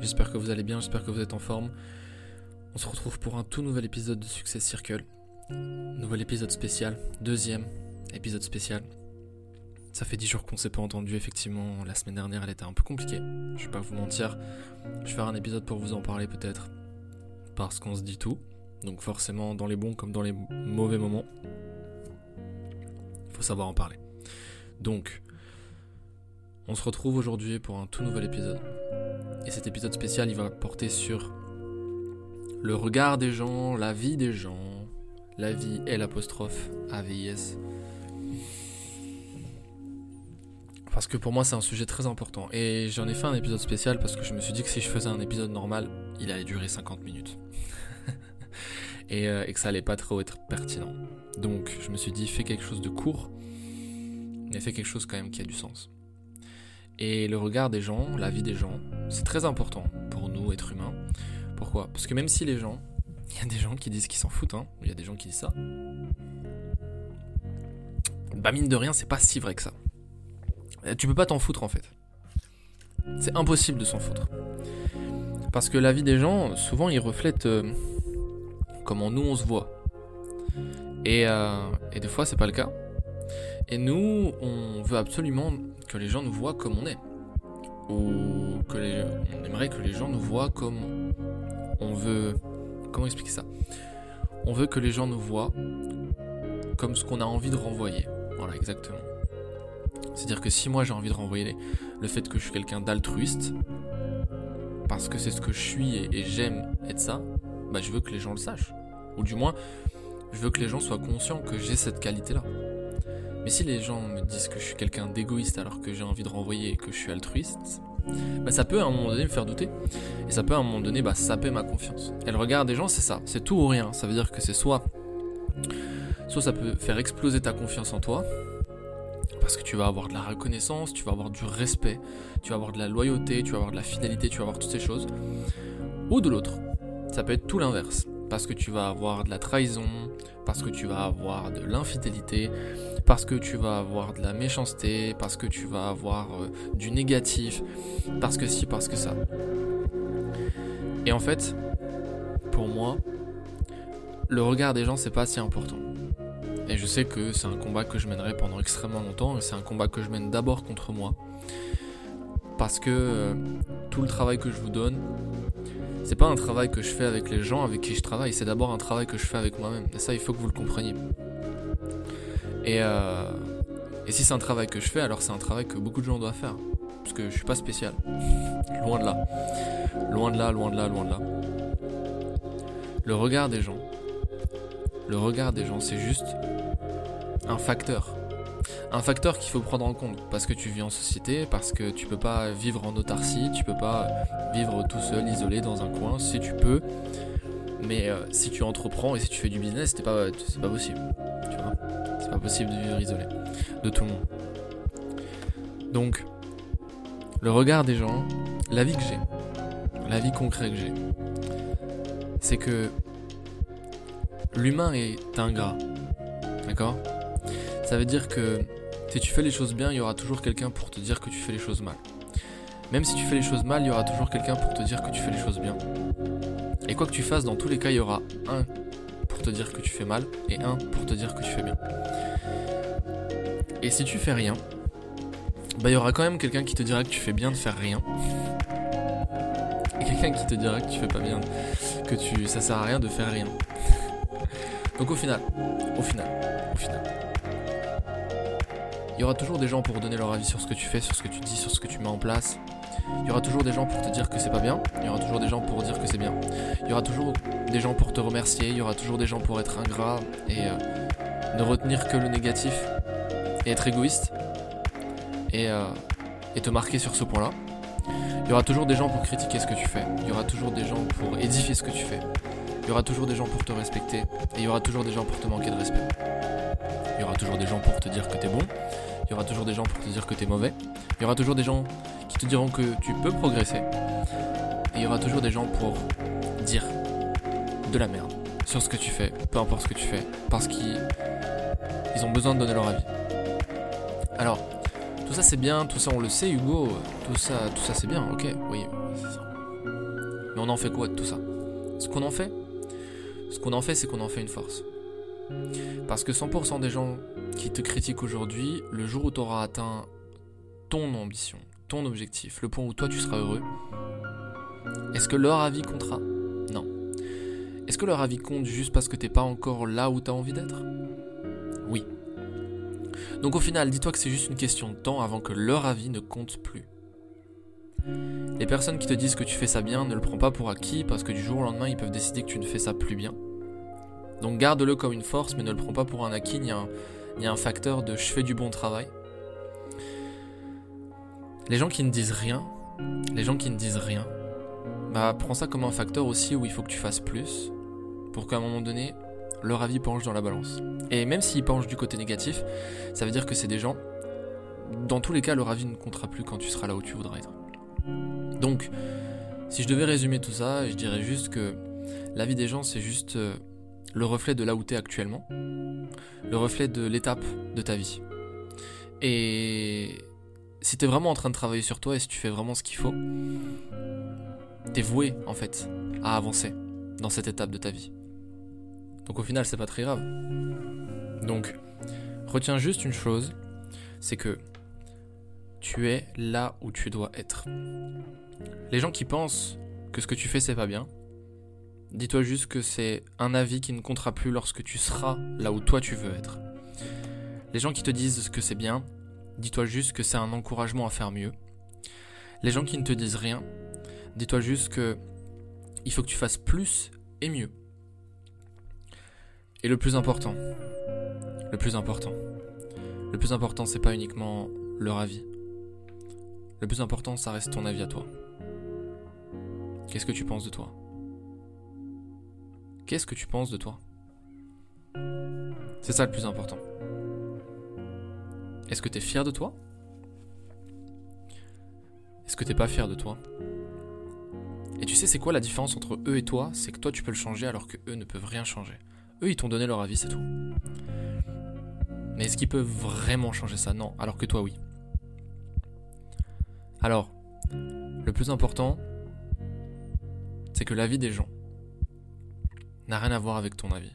j'espère que vous allez bien, j'espère que vous êtes en forme. On se retrouve pour un tout nouvel épisode de Success Circle. Nouvel épisode spécial, deuxième épisode spécial. Ça fait 10 jours qu'on s'est pas entendu, effectivement, la semaine dernière elle était un peu compliquée, je vais pas vous mentir. Je vais faire un épisode pour vous en parler peut-être, parce qu'on se dit tout, donc forcément dans les bons comme dans les mauvais moments, faut savoir en parler. Donc, on se retrouve aujourd'hui pour un tout nouvel épisode. Et cet épisode spécial, il va porter sur le regard des gens, la vie des gens, la vie et l'apostrophe AVIS. Parce que pour moi, c'est un sujet très important. Et j'en ai fait un épisode spécial parce que je me suis dit que si je faisais un épisode normal, il allait durer 50 minutes. et, euh, et que ça allait pas trop être pertinent. Donc, je me suis dit, fais quelque chose de court, mais fais quelque chose quand même qui a du sens. Et le regard des gens, la vie des gens, c'est très important pour nous, êtres humains. Pourquoi? Parce que même si les gens, il y a des gens qui disent qu'ils s'en foutent, hein, il y a des gens qui disent ça, bah mine de rien, c'est pas si vrai que ça. Euh, Tu peux pas t'en foutre en fait. C'est impossible de s'en foutre. Parce que la vie des gens, souvent, ils reflètent euh, comment nous on se voit. Et, euh, et des fois, c'est pas le cas. Et nous, on veut absolument que les gens nous voient comme on est. Ou que les, on aimerait que les gens nous voient comme on veut. Comment expliquer ça? On veut que les gens nous voient comme ce qu'on a envie de renvoyer. Voilà, exactement. C'est-à-dire que si moi j'ai envie de renvoyer le fait que je suis quelqu'un d'altruiste, parce que c'est ce que je suis et, et j'aime être ça, bah je veux que les gens le sachent. Ou du moins, je veux que les gens soient conscients que j'ai cette qualité-là. Mais si les gens me disent que je suis quelqu'un d'égoïste alors que j'ai envie de renvoyer et que je suis altruiste, bah ça peut à un moment donné me faire douter. Et ça peut à un moment donné bah, saper ma confiance. Et le regard des gens, c'est ça. C'est tout ou rien. Ça veut dire que c'est soit. Soit ça peut faire exploser ta confiance en toi. Parce que tu vas avoir de la reconnaissance, tu vas avoir du respect, tu vas avoir de la loyauté, tu vas avoir de la fidélité, tu vas avoir toutes ces choses. Ou de l'autre. Ça peut être tout l'inverse. Parce que tu vas avoir de la trahison, parce que tu vas avoir de l'infidélité, parce que tu vas avoir de la méchanceté, parce que tu vas avoir euh, du négatif, parce que si, parce que ça. Et en fait, pour moi, le regard des gens, c'est pas si important. Et je sais que c'est un combat que je mènerai pendant extrêmement longtemps, et c'est un combat que je mène d'abord contre moi. Parce que euh, tout le travail que je vous donne, c'est pas un travail que je fais avec les gens avec qui je travaille, c'est d'abord un travail que je fais avec moi-même. Et ça, il faut que vous le compreniez. Et, euh, et si c'est un travail que je fais, alors c'est un travail que beaucoup de gens doivent faire. Parce que je suis pas spécial. loin de là. Loin de là, loin de là, loin de là. Le regard des gens. Le regard des gens, c'est juste un facteur. Un facteur qu'il faut prendre en compte. Parce que tu vis en société, parce que tu peux pas vivre en autarcie, tu peux pas vivre tout seul, isolé dans un coin. Si tu peux. Mais euh, si tu entreprends et si tu fais du business, c'est pas, pas possible. Tu vois? C'est pas possible de vivre isolé. De tout le monde. Donc, le regard des gens, la vie que j'ai, la vie concrète que j'ai, c'est que l'humain est ingrat. D'accord? Ça veut dire que si tu fais les choses bien, il y aura toujours quelqu'un pour te dire que tu fais les choses mal. Même si tu fais les choses mal, il y aura toujours quelqu'un pour te dire que tu fais les choses bien. Et quoi que tu fasses, dans tous les cas, il y aura un pour te dire que tu fais mal et un pour te dire que tu fais bien. Et si tu fais rien, bah il y aura quand même quelqu'un qui te dira que tu fais bien de faire rien. Et quelqu'un qui te dira que tu fais pas bien, que tu ça sert à rien de faire rien. Donc au final, au final, au final, il y aura toujours des gens pour donner leur avis sur ce que tu fais, sur ce que tu dis, sur ce que tu mets en place. Il y aura toujours des gens pour te dire que c'est pas bien. Il y aura toujours des gens pour dire que c'est bien. Il y aura toujours des gens pour te remercier. Il y aura toujours des gens pour être ingrat et euh, ne retenir que le négatif et être égoïste et, euh, et te marquer sur ce point-là. Il y aura toujours des gens pour critiquer ce que tu fais. Il y aura toujours des gens pour édifier ce que tu fais. Il y aura toujours des gens pour te respecter. Et il y aura toujours des gens pour te manquer de respect. Il y aura toujours des gens pour te dire que t'es bon. Il y aura toujours des gens pour te dire que t'es mauvais. Il y aura toujours des gens qui te diront que tu peux progresser. Et il y aura toujours des gens pour dire de la merde sur ce que tu fais, peu importe ce que tu fais, parce qu'ils ils ont besoin de donner leur avis. Alors, tout ça c'est bien, tout ça on le sait Hugo, tout ça, tout ça c'est bien, ok, oui, c'est ça. Mais on en fait quoi de tout ça? Ce qu'on en fait Ce qu'on en fait c'est qu'on en fait une force. Parce que 100% des gens qui te critiquent aujourd'hui, le jour où tu auras atteint ton ambition, ton objectif, le point où toi tu seras heureux, est-ce que leur avis comptera? Non. Est-ce que leur avis compte juste parce que t'es pas encore là où tu as envie d'être? Oui. Donc au final, dis-toi que c'est juste une question de temps avant que leur avis ne compte plus. Les personnes qui te disent que tu fais ça bien, ne le prends pas pour acquis parce que du jour au lendemain, ils peuvent décider que tu ne fais ça plus bien. Donc garde-le comme une force, mais ne le prends pas pour un acquis ni un, facteur de je fais du bon travail. Les gens qui ne disent rien, les gens qui ne disent rien, bah prends ça comme un facteur aussi où il faut que tu fasses plus pour qu'à un moment donné, leur avis penche dans la balance. Et même s'il penche du côté négatif, ça veut dire que c'est des gens, dans tous les cas, leur avis ne comptera plus quand tu seras là où tu voudras être. Donc, si je devais résumer tout ça, je dirais juste que l'avis des gens, c'est juste euh, le reflet de là où tu es actuellement, le reflet de l'étape de ta vie. Et si tu es vraiment en train de travailler sur toi et si tu fais vraiment ce qu'il faut, t'es voué en fait à avancer dans cette étape de ta vie. Donc au final, c'est pas très grave. Donc, retiens juste une chose, c'est que tu es là où tu dois être. Les gens qui pensent que ce que tu fais c'est pas bien, dis-toi juste que c'est un avis qui ne comptera plus lorsque tu seras là où toi tu veux être. Les gens qui te disent que c'est bien, dis-toi juste que c'est un encouragement à faire mieux. Les gens qui ne te disent rien, dis-toi juste que il faut que tu fasses plus et mieux. Et le plus important, le plus important, le plus important, c'est pas uniquement leur avis. Le plus important, ça reste ton avis à toi. Qu'est-ce que tu penses de toi? Qu'est-ce que tu penses de toi? C'est ça le plus important. Est-ce que tu es fier de toi? Est-ce que t'es pas fier de toi? Et tu sais, c'est quoi la différence entre eux et toi? C'est que toi, tu peux le changer alors que eux ne peuvent rien changer. Eux, ils t'ont donné leur avis, c'est tout. Mais est-ce qu'ils peuvent vraiment changer ça? Non, alors que toi, oui. Alors, le plus important, c'est que l'avis des gens n'a rien à voir avec ton avis.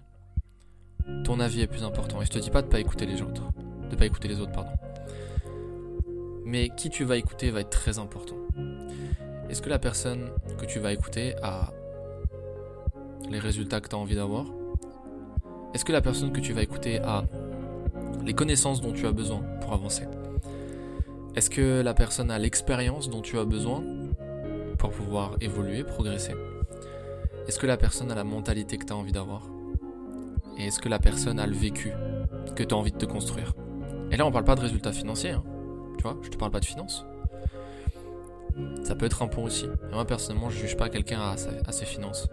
Ton avis est plus important. Et je te dis pas de pas écouter les autres. De pas écouter les autres, pardon. Mais qui tu vas écouter va être très important. Est-ce que la personne que tu vas écouter a les résultats que tu as envie d'avoir? Est-ce que la personne que tu vas écouter a les connaissances dont tu as besoin pour avancer? Est-ce que la personne a l'expérience dont tu as besoin pour pouvoir évoluer, progresser? Est-ce que la personne a la mentalité que tu as envie d'avoir? Et est-ce que la personne a le vécu que tu as envie de te construire? Et là, on parle pas de résultats financiers, hein. tu vois, je te parle pas de finances. Ça peut être un pont aussi. Et moi, personnellement, je juge pas quelqu'un à, à ses finances.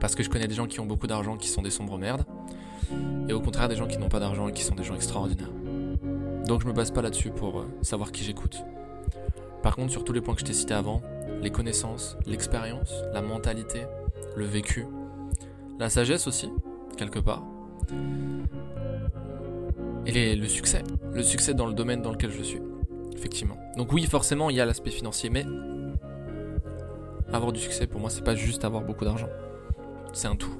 Parce que je connais des gens qui ont beaucoup d'argent qui sont des sombres merdes. Et au contraire, des gens qui n'ont pas d'argent et qui sont des gens extraordinaires. Donc je me base pas là-dessus pour euh, savoir qui j'écoute. Par contre, sur tous les points que je t'ai cités avant, les connaissances, l'expérience, la mentalité, le vécu, la sagesse aussi, quelque part, et le succès. Le succès dans le domaine dans lequel je suis. Effectivement. Donc oui, forcément, il y a l'aspect financier, mais avoir du succès, pour moi, c'est pas juste avoir beaucoup d'argent. C'est un tout.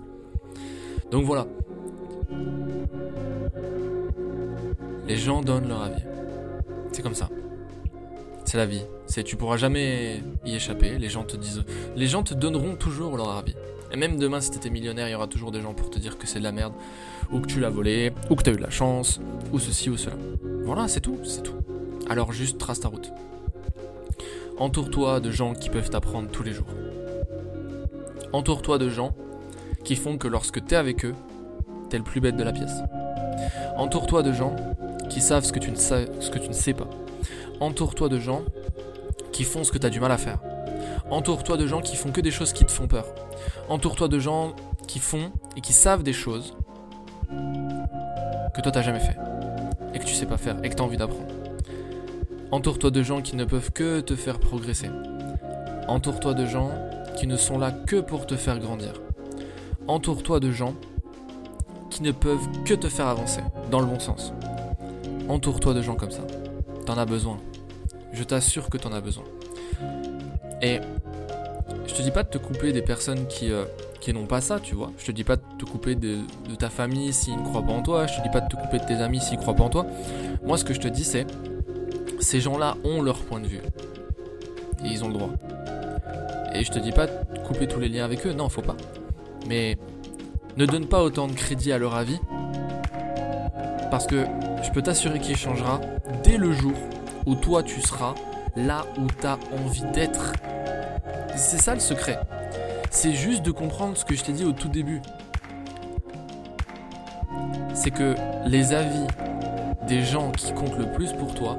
Donc voilà. Les gens donnent leur avis. C'est comme ça. C'est la vie. C'est tu pourras jamais y échapper. Les gens te disent, les gens te donneront toujours leur avis. Et même demain, si t'étais millionnaire, il y aura toujours des gens pour te dire que c'est de la merde, ou que tu l'as volé, ou que t'as eu de la chance, ou ceci ou cela. Voilà, c'est tout, c'est tout. Alors juste trace ta route. Entoure-toi de gens qui peuvent t'apprendre tous les jours. Entoure-toi de gens qui font que lorsque t'es avec eux, t'es le plus bête de la pièce. Entoure-toi de gens qui savent ce que tu ne sais, ce que tu ne sais pas. Entoure-toi de gens qui font ce que tu as du mal à faire. Entoure-toi de gens qui font que des choses qui te font peur. Entoure-toi de gens qui font et qui savent des choses que toi t'as jamais fait et que tu sais pas faire et que tu as envie d'apprendre. Entoure-toi de gens qui ne peuvent que te faire progresser. Entoure-toi de gens qui ne sont là que pour te faire grandir. Entoure-toi de gens qui ne peuvent que te faire avancer dans le bon sens. Entoure-toi de gens comme ça. T'en as besoin. Je t'assure que t'en as besoin. Et je te dis pas de te couper des personnes qui, euh, qui n'ont pas ça, tu vois. Je te dis pas de te couper de, ta famille s'ils ne croient pas en toi. Je te dis pas de te couper de tes amis s'ils croient pas en toi. Moi, ce que je te dis, c'est ces gens-là ont leur point de vue. Et ils ont le droit. Et je te dis pas de couper tous les liens avec eux. Non, faut pas. Mais ne donne pas autant de crédit à leur avis. Parce que je peux t'assurer qu'il changera dès le jour où toi tu seras là où tu as envie d'être. C'est ça le secret. C'est juste de comprendre ce que je t'ai dit au tout début. C'est que les avis des gens qui comptent le plus pour toi,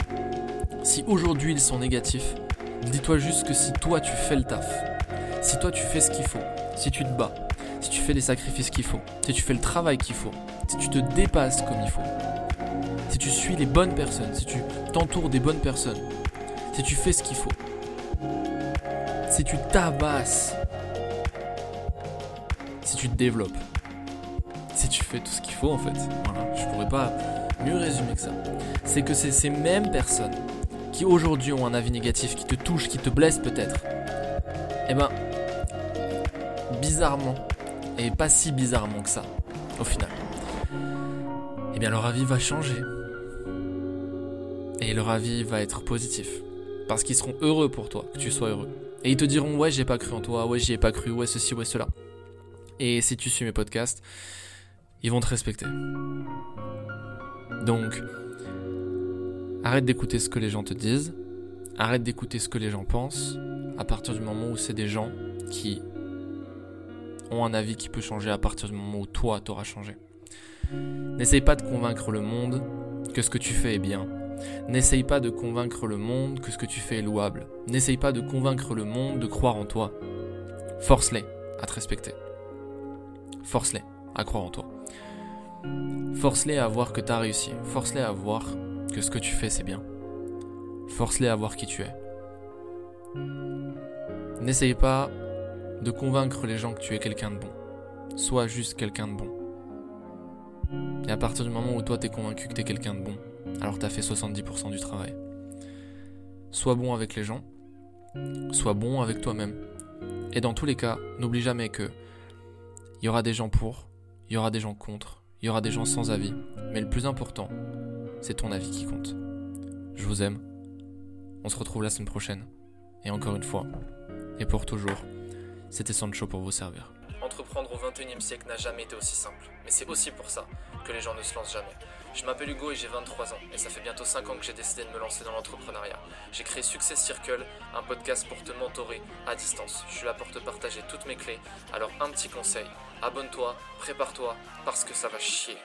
si aujourd'hui ils sont négatifs, dis-toi juste que si toi tu fais le taf, si toi tu fais ce qu'il faut, si tu te bats, si tu fais les sacrifices qu'il faut, si tu fais le travail qu'il faut, si tu te dépasses comme il faut, si tu suis les bonnes personnes, si tu t'entoures des bonnes personnes, si tu fais ce qu'il faut, si tu tabasses, si tu te développes, si tu fais tout ce qu'il faut en fait, voilà, je pourrais pas mieux résumer que ça. C'est que c'est ces mêmes personnes qui aujourd'hui ont un avis négatif, qui te touchent, qui te blessent peut-être, eh ben, bizarrement, et pas si bizarrement que ça, au final, eh bien leur avis va changer. Et leur avis va être positif. Parce qu'ils seront heureux pour toi, que tu sois heureux. Et ils te diront ouais j'ai pas cru en toi, ouais j'y ai pas cru, ouais ceci, ouais cela. Et si tu suis mes podcasts, ils vont te respecter. Donc, arrête d'écouter ce que les gens te disent, arrête d'écouter ce que les gens pensent, à partir du moment où c'est des gens qui ont un avis qui peut changer à partir du moment où toi t'auras changé. N'essaye pas de convaincre le monde que ce que tu fais est bien. N'essaye pas de convaincre le monde que ce que tu fais est louable. N'essaye pas de convaincre le monde de croire en toi. Force-les à te respecter. Force-les à croire en toi. Force-les à voir que tu as réussi. Force-les à voir que ce que tu fais c'est bien. Force-les à voir qui tu es. N'essaye pas de convaincre les gens que tu es quelqu'un de bon. Sois juste quelqu'un de bon. Et à partir du moment où toi t'es convaincu que t'es quelqu'un de bon, alors t'as fait 70% du travail. Sois bon avec les gens, sois bon avec toi-même. Et dans tous les cas, n'oublie jamais que il y aura des gens pour, il y aura des gens contre, il y aura des gens sans avis. Mais le plus important, c'est ton avis qui compte. Je vous aime. On se retrouve la semaine prochaine. Et encore une fois, et pour toujours, c'était Sancho pour vous servir. Entreprendre au 21e siècle n'a jamais été aussi simple, mais c'est aussi pour ça que les gens ne se lancent jamais. Je m'appelle Hugo et j'ai 23 ans, et ça fait bientôt 5 ans que j'ai décidé de me lancer dans l'entrepreneuriat. J'ai créé Success Circle, un podcast pour te mentorer à distance. Je suis là pour te partager toutes mes clés, alors un petit conseil, abonne-toi, prépare-toi, parce que ça va chier.